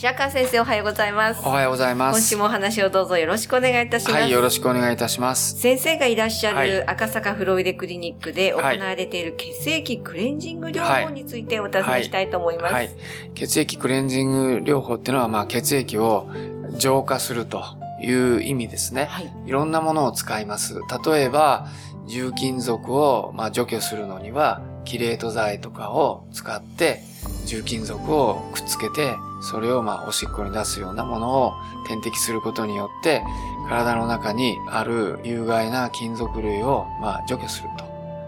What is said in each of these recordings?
白川先生おはようございますおはようございます。今週もお話をどうぞよろしくお願いいたします、はい、よろしくお願いいたします。先生がいらっしゃはいる赤坂フロイデクリニックで行われている血液クレンジング療法についてお尋ねしたいと思います。はい。血液クレンジング療法っていうのは、まあ、血液を浄化するという意味ですね。はい。いろんなものを使います。例えば、重金属を、まあ、除去するのには、キレート剤とかを使って、重金属をくっつけて、それをまあおしっこに出すようなものを点滴することによって、体の中にある有害な金属類をまあ除去する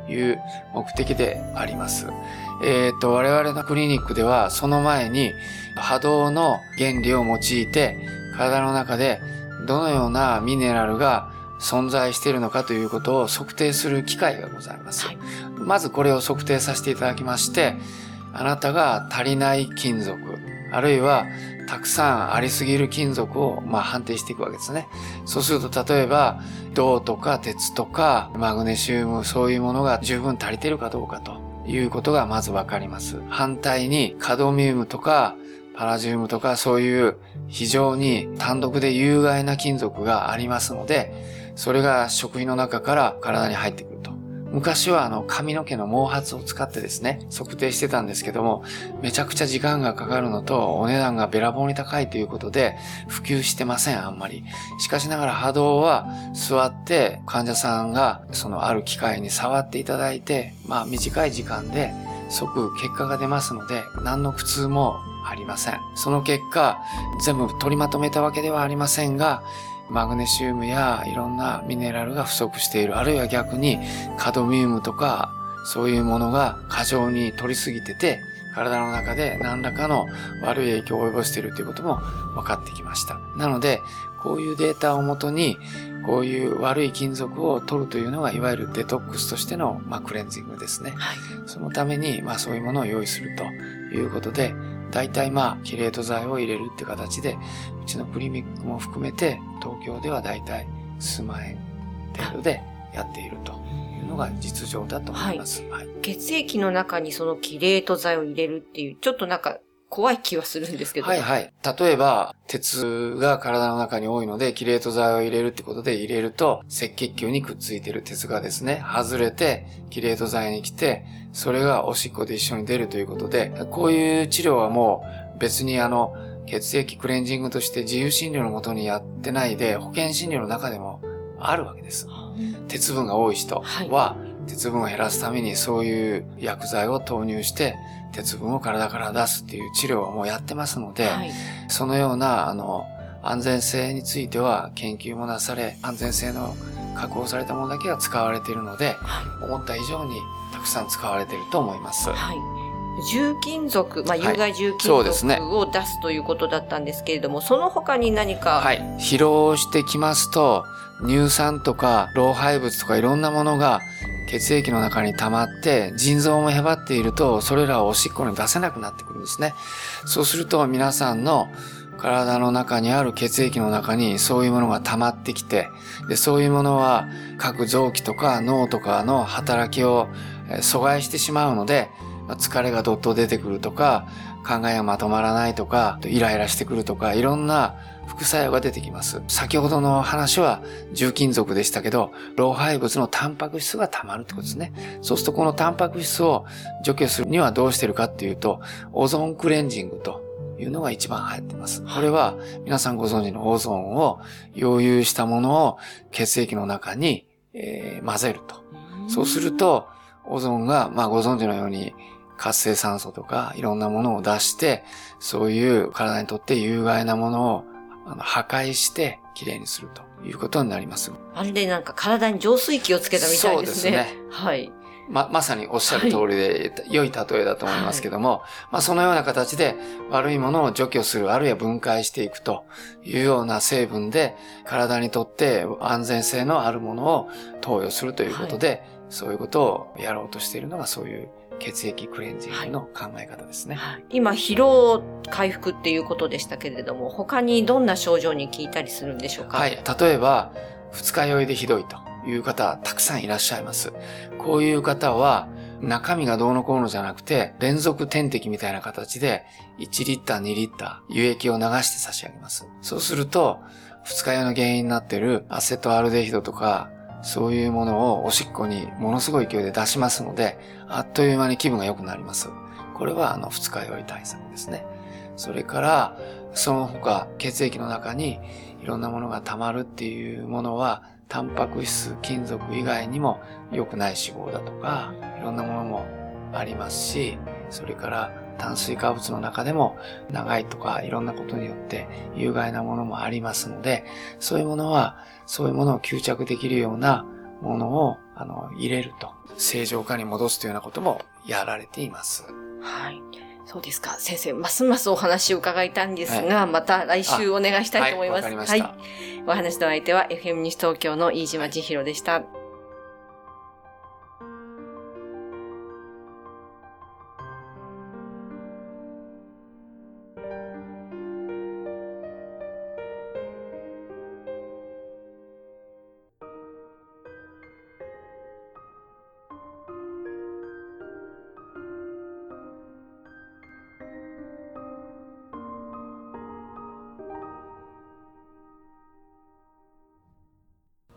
という目的であります。えっ、と、我々のクリニックでは、その前に波動の原理を用いて、体の中でどのようなミネラルが存在しているのかということを測定する機会がございます。はいまずこれを測定させていただきまして、あなたが足りない金属、あるいはたくさんありすぎる金属をまあ判定していくわけですね。そうすると例えば銅とか鉄とかマグネシウムそういうものが十分足りてるかどうかということがまずわかります。反対にカドミウムとかパラジウムとかそういう非常に単独で有害な金属がありますので、それが食品の中から体に入って。昔はあの髪の毛の毛髪を使ってですね、測定してたんですけども、めちゃくちゃ時間がかかるのと、お値段がべらぼうに高いということで、普及してません、あんまり。しかしながら波動は座って患者さんがそのある機械に触っていただいて、まあ短い時間で即結果が出ますので、何の苦痛もありません。その結果、全部取りまとめたわけではありませんが、マグネシウムやいろんなミネラルが不足している。あるいは逆にカドミウムとかそういうものが過剰に取りすぎてて、体の中で何らかの悪い影響を及ぼしているということも分かってきました。なので、こういうデータをもとに、こういう悪い金属を取るというのが、いわゆるデトックスとしての、まあ、クレンジングですね。はい。そのために、まあそういうものを用意するということで、大体まあ、キレート剤を入れるって形で、うちのクリニックも含めて、東京では大体数万円程度でやっているというのが実情だと思います。はい。血液の中にそのキレート剤を入れるっていう、ちょっとなんか怖い気はするんですけど。はいはい。例えば、鉄が体の中に多いので、キレート剤を入れるってことで入れると、赤血球にくっついてる鉄がですね、外れて、キレート剤に来て、それがおしっこで一緒に出るということで、こういう治療はもう別にあの、血液クレンジングとして自由診療のもとにやってないで、保険診療の中でもあるわけです。鉄分が多い人は、鉄分を減らすためにそういう薬剤を投入して、鉄分を体から出すっていう治療はもうやってますので、はい。そのような、あの、安全性については研究もなされ、安全性の確保されたものだけが使われているので、は思った以上にたくさん使われていると思います。い。はい。重金属、まあ、はい有害重金そうですね属を出すということだったんですけれども、その他に何か、はい。疲労してきますと、乳酸とか老廃物とかいろんなものが血液の中に溜まって、腎臓もへばっていると、それらをおしっこに出せなくなってくるんですね。そうすると皆さんの体の中にある血液の中にそういうものが溜まってきて、でそういうものは各臓器とか脳とかの働きを阻害してしまうので、疲れがどっと出てくるとか、考えがまとまらないとか、イライラしてくるとか、いろんな副作用が出てきます。先ほどの話は重金属でしたけど、老廃物のタンパク質が溜まるってことですね。そうするとこのタンパク質を除去するにはどうしてるかっていうと、オゾンクレンジングというのが一番流行ってます。これは皆さんご存知のオゾンを溶融したものを血液の中に、えー混ぜると。そうすると、オゾンが、まあご存知のように、活性酸素とかいろんなものを出して、そういう体にとって有害なものを破壊してきれいにするということになります。あれでなんか体に浄水器をつけたみたいですね。そうですね。はい。ま、まさにおっしゃる通りで、はい、良い例えだと思いますけども、はい、まあそのような形で悪いものを除去する、あるいは分解していくというような成分で、体にとって安全性のあるものを投与するということで、はい、そういうことをやろうとしているのがそういう血液クレンジングの考え方ですね。はい、今、疲労回復っていうことでしたけれども、他にどんな症状に効いたりするんでしょうか？はい。例えば、二日酔いでひどいという方、たくさんいらっしゃいます。こういう方は、中身がどうのこうのじゃなくて、連続点滴みたいな形で、1リッター、2リッター、輸液を流して差し上げます。そうすると、二日酔いの原因になっているアセトアルデヒドとか、そういうものをおしっこにものすごい勢いで出しますので、あっという間に気分が良くなります。これはあの二日酔い対策ですね。それから、その他血液の中にいろんなものが溜まるっていうものは、タンパク質、金属以外にも良くない脂肪だとか、いろんなものもありますし、それから炭水化物の中でも長いとかいろんなことによって有害なものもありますので、そういうものは、そういうものを吸着できるようなものをあの入れると、正常化に戻すというようなこともやられています。はい。そうですか。先生、ますますお話を伺いたいんですが、はい、また来週お願いしたいと思います。はい、はい。お話の相手は FM 西東京の飯島千尋でした。